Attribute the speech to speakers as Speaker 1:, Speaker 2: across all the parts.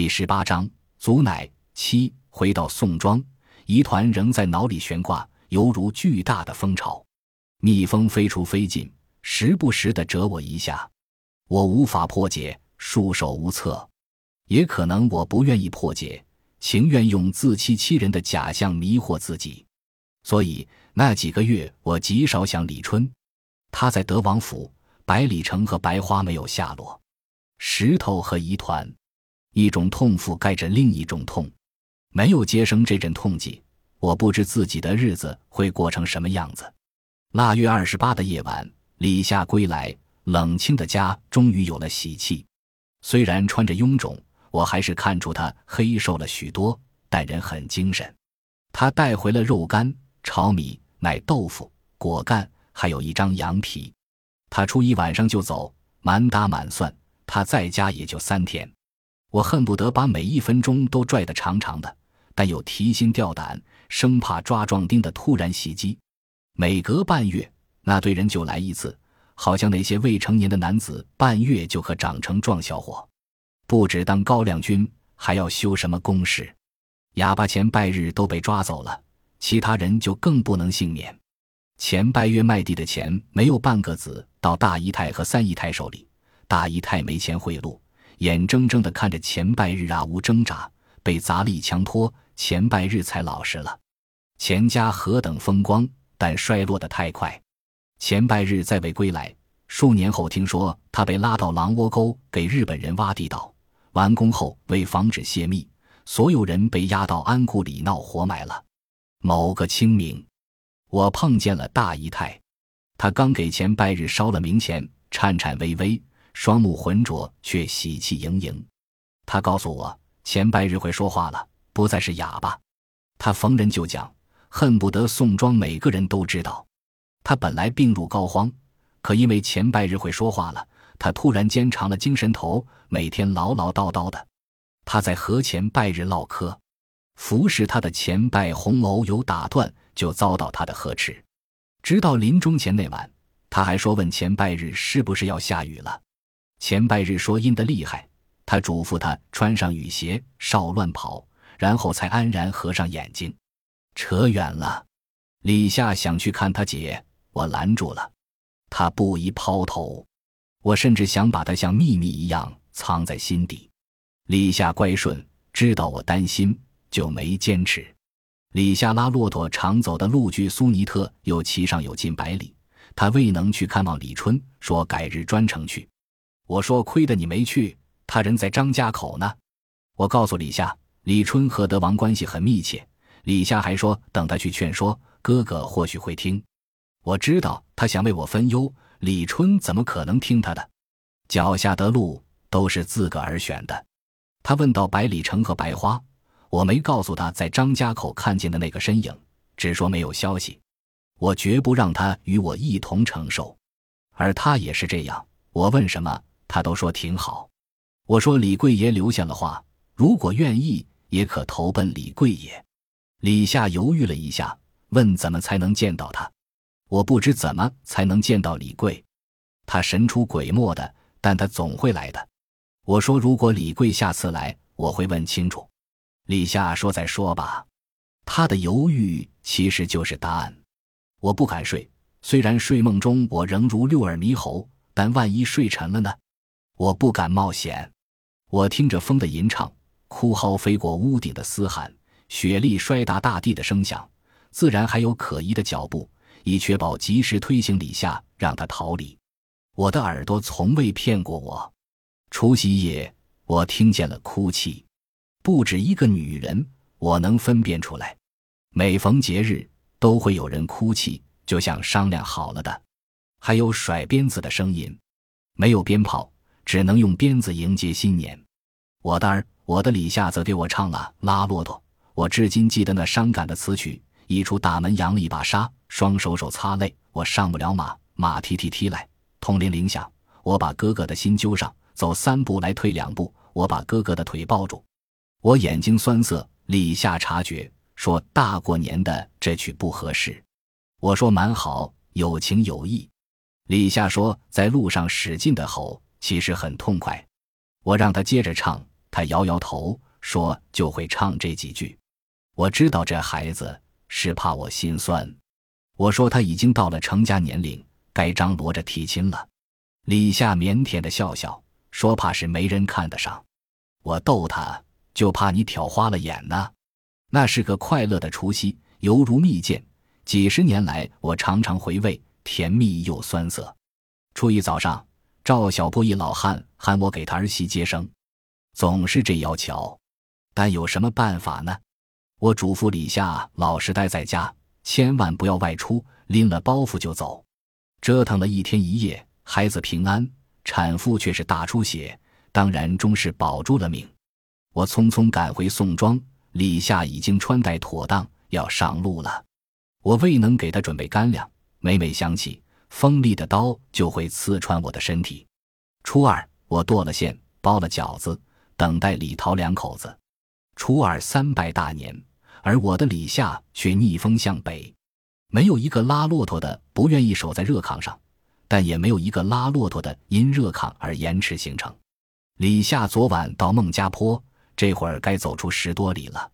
Speaker 1: 第十八章，祖乃七。回到宋庄，疑团仍在脑里悬挂，犹如巨大的蜂巢，蜜蜂飞出飞进，时不时的蛰我一下。我无法破解，束手无策。也可能我不愿意破解，情愿用自欺欺人的假象迷惑自己。所以那几个月，我极少想李春。他在德王府，百里城和白花没有下落，石头和疑团。一种痛覆盖着另一种痛，没有接生这阵痛疾，我不知自己的日子会过成什么样子。腊月二十八的夜晚，李夏归来，冷清的家终于有了喜气。虽然穿着臃肿，我还是看出他黑瘦了许多，但人很精神。他带回了肉干、炒米、奶豆腐、果干，还有一张羊皮。他初一晚上就走，满打满算，他在家也就三天。我恨不得把每一分钟都拽得长长的，但又提心吊胆，生怕抓壮丁的突然袭击。每隔半月，那堆人就来一次，好像那些未成年的男子半月就可长成壮小伙，不止当高粱军，还要修什么工事。哑巴前拜日都被抓走了，其他人就更不能幸免。前拜月卖地的钱没有半个子到大姨太和三姨太手里，大姨太没钱贿赂。眼睁睁地看着钱拜日啊无挣扎，被砸了一枪托，钱拜日才老实了。钱家何等风光，但衰落得太快。钱拜日再未归来，数年后听说他被拉到狼窝沟给日本人挖地道，完工后为防止泄密，所有人被押到安库里闹活埋了。某个清明，我碰见了大姨太，她刚给钱拜日烧了冥钱，颤颤巍巍。双目浑浊，却喜气盈盈。他告诉我，前半日会说话了，不再是哑巴。他逢人就讲，恨不得宋庄每个人都知道。他本来病入膏肓，可因为前半日会说话了，他突然间长了精神头，每天唠唠叨叨的。他在和前拜日唠嗑，服侍他的前拜红楼有打断，就遭到他的呵斥。直到临终前那晚，他还说问前拜日是不是要下雨了。前半日说阴的厉害，他嘱咐他穿上雨鞋，少乱跑，然后才安然合上眼睛。扯远了，李夏想去看他姐，我拦住了。他不宜抛头，我甚至想把他像秘密一样藏在心底。李夏乖顺，知道我担心，就没坚持。李夏拉骆驼常走的路距苏尼特又骑上有近百里，他未能去看望李春，说改日专程去。我说：“亏得你没去，他人在张家口呢。”我告诉李夏，李春和德王关系很密切。李夏还说，等他去劝说哥哥，或许会听。我知道他想为我分忧，李春怎么可能听他的？脚下的路都是自个儿选的。他问到百里城和白花，我没告诉他在张家口看见的那个身影，只说没有消息。我绝不让他与我一同承受，而他也是这样。我问什么？他都说挺好，我说李贵爷留下了话，如果愿意，也可投奔李贵爷。李夏犹豫了一下，问怎么才能见到他？我不知怎么才能见到李贵，他神出鬼没的，但他总会来的。我说如果李贵下次来，我会问清楚。李夏说再说吧，他的犹豫其实就是答案。我不敢睡，虽然睡梦中我仍如六耳猕猴，但万一睡沉了呢？我不敢冒险，我听着风的吟唱，哭嚎飞过屋顶的嘶喊，雪粒摔打大地的声响，自然还有可疑的脚步，以确保及时推行李下，让他逃离。我的耳朵从未骗过我。除夕夜，我听见了哭泣，不止一个女人，我能分辨出来。每逢节日，都会有人哭泣，就像商量好了的。还有甩鞭子的声音，没有鞭炮。只能用鞭子迎接新年。我的儿，我的李夏则给我唱了《拉骆驼》，我至今记得那伤感的词曲。一出大门，扬了一把沙，双手手擦泪。我上不了马，马蹄蹄踢来，铜铃铃响。我把哥哥的心揪上，走三步来退两步。我把哥哥的腿抱住，我眼睛酸涩。李夏察觉，说大过年的这曲不合适。我说蛮好，有情有义。李夏说在路上使劲的吼。其实很痛快，我让他接着唱，他摇摇头说：“就会唱这几句。”我知道这孩子是怕我心酸。我说他已经到了成家年龄，该张罗着提亲了。李夏腼腆的笑笑说：“怕是没人看得上。”我逗他，就怕你挑花了眼呢。那是个快乐的除夕，犹如蜜饯。几十年来，我常常回味，甜蜜又酸涩。初一早上，赵小波一老汉喊我给他儿媳接生，总是这要求，但有什么办法呢？我嘱咐李夏老实待在家，千万不要外出，拎了包袱就走。折腾了一天一夜，孩子平安，产妇却是大出血，当然终是保住了命。我匆匆赶回宋庄。李夏已经穿戴妥当，要上路了。我未能给他准备干粮，每每想起锋利的刀就会刺穿我的身体。初二，我剁了馅，包了饺子，等待李桃两口子。初二三拜大年，而我的李夏却逆风向北。没有一个拉骆驼的不愿意守在热炕上，但也没有一个拉骆驼的因热炕而延迟行程。李夏昨晚到孟家坡。这会儿该走出十多里了，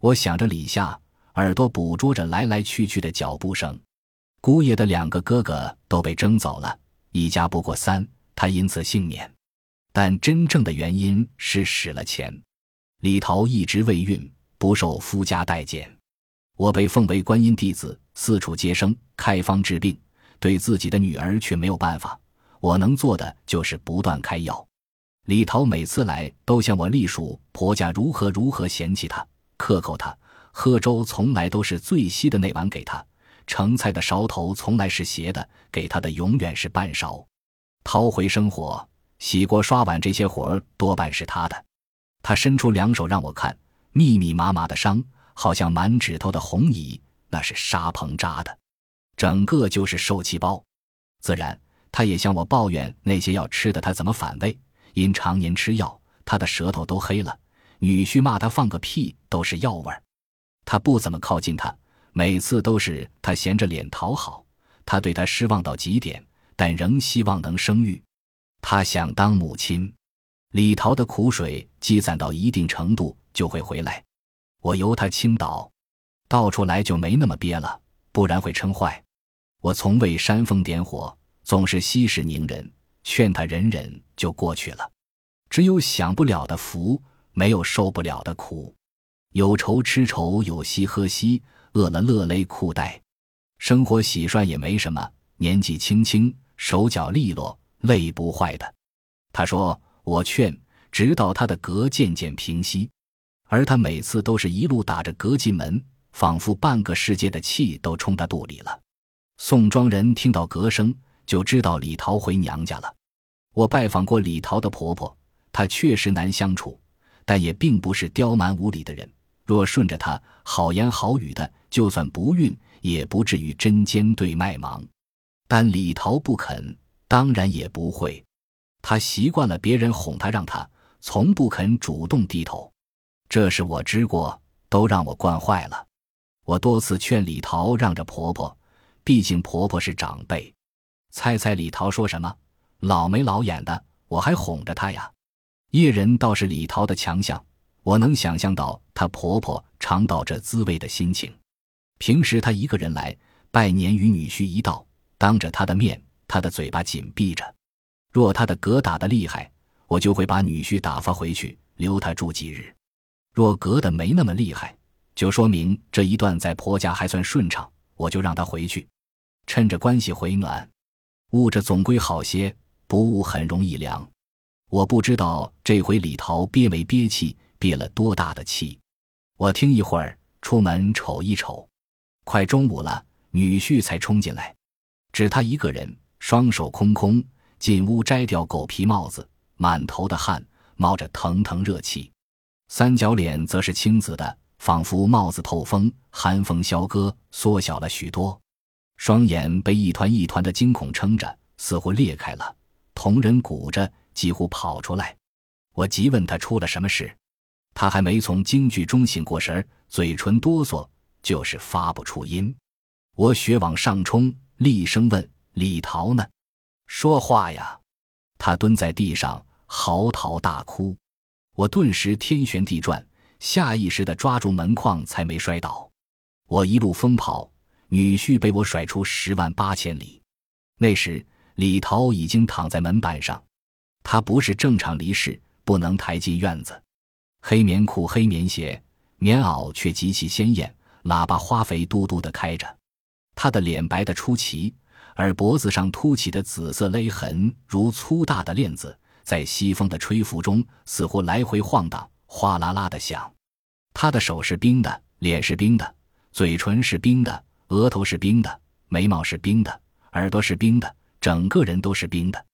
Speaker 1: 我想着李夏，耳朵捕捉着来来去去的脚步声。姑爷的两个哥哥都被征走了，一家不过三，他因此幸免。但真正的原因是使了钱。李桃一直未孕，不受夫家待见。我被奉为观音弟子，四处接生、开方治病，对自己的女儿却没有办法。我能做的就是不断开药。李桃每次来都向我隶属婆家如何如何嫌弃她，克扣她，喝粥从来都是最稀的那碗给她，盛菜的勺头从来是斜的，给他的永远是半勺。掏回生活，洗锅刷碗这些活儿多半是他的。他伸出两手让我看，密密麻麻的伤，好像满指头的红蚁，那是沙棚扎的，整个就是受气包。自然，他也向我抱怨那些要吃的他怎么反胃。因常年吃药，他的舌头都黑了。女婿骂他放个屁都是药味儿。他不怎么靠近他，每次都是他闲着脸讨好。他对他失望到极点，但仍希望能生育。他想当母亲。李桃的苦水积攒到一定程度就会回来。我由他倾倒，倒出来就没那么憋了，不然会撑坏。我从未煽风点火，总是息事宁人。劝他忍忍就过去了，只有享不了的福，没有受不了的苦。有愁吃愁，有喜喝喜，饿了勒勒裤带。生活洗涮也没什么，年纪轻轻，手脚利落，累不坏的。他说：“我劝，直到他的嗝渐渐平息，而他每次都是一路打着嗝进门，仿佛半个世界的气都冲他肚里了。”宋庄人听到嗝声。就知道李桃回娘家了。我拜访过李桃的婆婆，她确实难相处，但也并不是刁蛮无理的人。若顺着她，好言好语的，就算不孕，也不至于针尖对麦芒。但李桃不肯，当然也不会。她习惯了别人哄她让她，从不肯主动低头。这是我知过，都让我惯坏了。我多次劝李桃让着婆婆，毕竟婆婆是长辈。猜猜李桃说什么？老眉老眼的，我还哄着她呀。叶人倒是李桃的强项，我能想象到她婆婆尝到这滋味的心情。平时她一个人来拜年，与女婿一道，当着他的面，他的嘴巴紧闭着。若他的嗝打得厉害，我就会把女婿打发回去，留他住几日。若嗝的没那么厉害，就说明这一段在婆家还算顺畅，我就让他回去，趁着关系回暖。捂着总归好些，不捂很容易凉。我不知道这回李桃憋没憋气，憋了多大的气。我听一会儿，出门瞅一瞅，快中午了，女婿才冲进来，只他一个人，双手空空，进屋摘掉狗皮帽子，满头的汗，冒着腾腾热气，三角脸则是青紫的，仿佛帽子透风，寒风萧割，缩小了许多。双眼被一团一团的惊恐撑着，似乎裂开了。同人鼓着，几乎跑出来。我急问他出了什么事，他还没从惊惧中醒过神儿，嘴唇哆嗦，就是发不出音。我血往上冲，厉声问：“李桃呢？说话呀！”他蹲在地上嚎啕大哭。我顿时天旋地转，下意识地抓住门框，才没摔倒。我一路疯跑，女婿被我甩出十万八千里。那时李桃已经躺在门板上，他不是正常离世，不能抬进院子。黑棉裤、黑棉鞋、棉袄却极其鲜艳，喇叭花肥嘟嘟地开着。他的脸白得出奇，而脖子上凸起的紫色勒痕如粗大的链子，在西风的吹拂中似乎来回晃荡，哗啦啦的响。他的手是冰的，脸是冰的。嘴唇是冰的，额头是冰的，眉毛是冰的，耳朵是冰的，整个人都是冰的。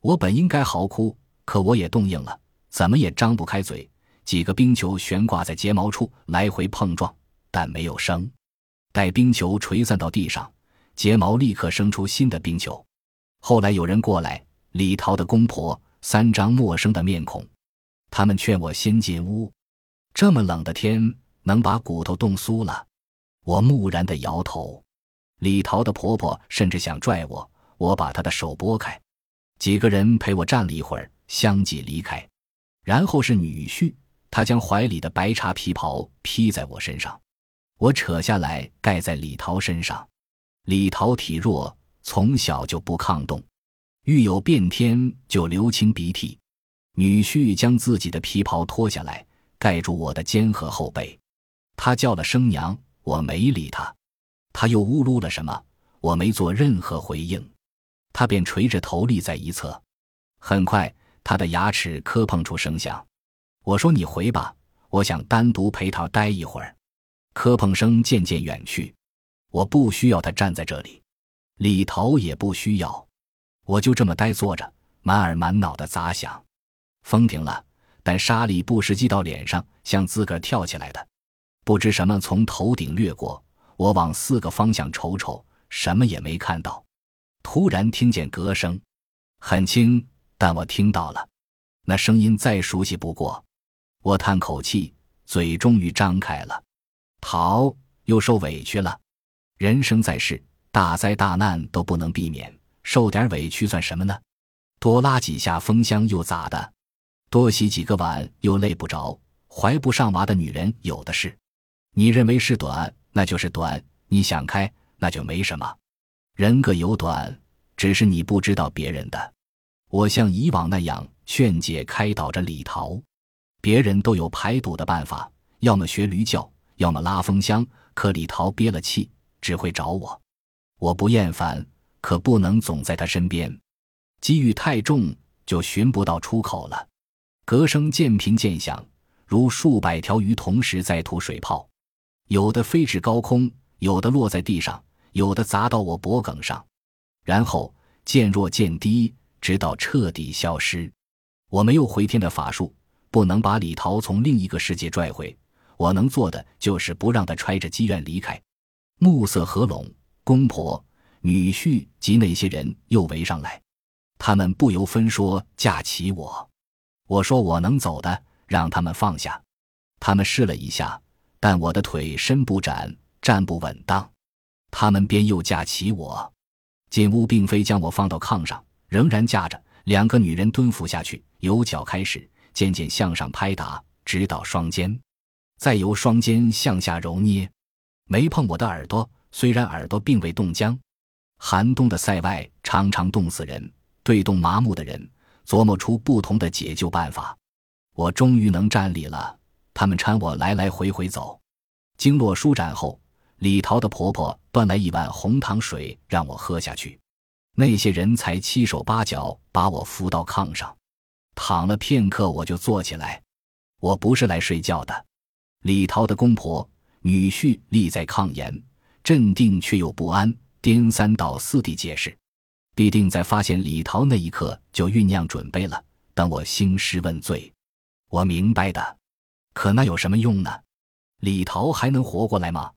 Speaker 1: 我本应该嚎哭，可我也冻硬了，怎么也张不开嘴。几个冰球悬挂在睫毛处，来回碰撞，但没有声。待冰球垂散到地上，睫毛立刻生出新的冰球。后来有人过来，李桃的公婆，三张陌生的面孔。他们劝我先进屋，这么冷的天，能把骨头冻酥了。我木然的摇头，李桃的婆婆甚至想拽我，我把她的手拨开。几个人陪我站了一会儿，相继离开。然后是女婿，他将怀里的白茶皮袍披在我身上，我扯下来盖在李桃身上。李桃体弱，从小就不抗冻，遇有变天就流清鼻涕。女婿将自己的皮袍脱下来，盖住我的肩和后背。他叫了声娘。我没理他，他又呜噜了什么，我没做任何回应，他便垂着头立在一侧。很快，他的牙齿磕碰出声响。我说：“你回吧，我想单独陪他待一会儿。”磕碰声渐渐远去，我不需要他站在这里，李桃也不需要，我就这么呆坐着，满耳满脑的杂想。风停了，但沙粒不时击到脸上，像自个儿跳起来的。不知什么从头顶掠过，我往四个方向瞅瞅，什么也没看到。突然听见歌声，很轻，但我听到了，那声音再熟悉不过。我叹口气，嘴终于张开了。桃又受委屈了。人生在世，大灾大难都不能避免，受点委屈算什么呢？多拉几下风箱又咋的？多洗几个碗又累不着。怀不上娃的女人有的是。你认为是短，那就是短；你想开，那就没什么。人各有短，只是你不知道别人的。我像以往那样劝解开导着李桃，别人都有排毒的办法，要么学驴叫，要么拉风箱。可李桃憋了气，只会找我。我不厌烦，可不能总在他身边。机遇太重，就寻不到出口了。歌声渐平渐响，如数百条鱼同时在吐水泡。有的飞至高空，有的落在地上，有的砸到我脖颈上，然后渐弱渐低，直到彻底消失。我没有回天的法术，不能把李桃从另一个世界拽回。我能做的就是不让他揣着积怨离开。暮色合拢，公婆、女婿及那些人又围上来，他们不由分说架起我。我说我能走的，让他们放下。他们试了一下。但我的腿伸不展，站不稳当，他们便又架起我。进屋并非将我放到炕上，仍然架着。两个女人蹲伏下去，由脚开始，渐渐向上拍打，直到双肩，再由双肩向下揉捏，没碰我的耳朵。虽然耳朵并未冻僵，寒冬的塞外常常冻死人。对冻麻木的人，琢磨出不同的解救办法。我终于能站立了。他们搀我来来回回走，经络舒展后，李桃的婆婆端来一碗红糖水让我喝下去。那些人才七手八脚把我扶到炕上，躺了片刻，我就坐起来。我不是来睡觉的。李桃的公婆、女婿立在炕沿，镇定却又不安，颠三倒四地解释，必定在发现李桃那一刻就酝酿准备了，等我兴师问罪。我明白的。可那有什么用呢？李桃还能活过来吗？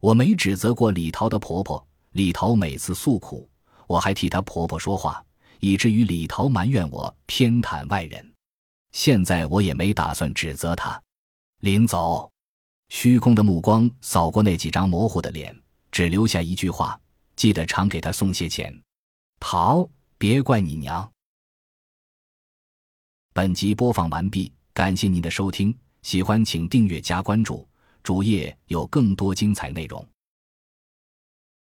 Speaker 1: 我没指责过李桃的婆婆。李桃每次诉苦，我还替她婆婆说话，以至于李桃埋怨我偏袒外人。现在我也没打算指责她。临走，虚空的目光扫过那几张模糊的脸，只留下一句话：记得常给他送些钱。桃，别怪你娘。本集播放完毕。感谢您的收听，喜欢请订阅加关注，主页有更多精彩内容。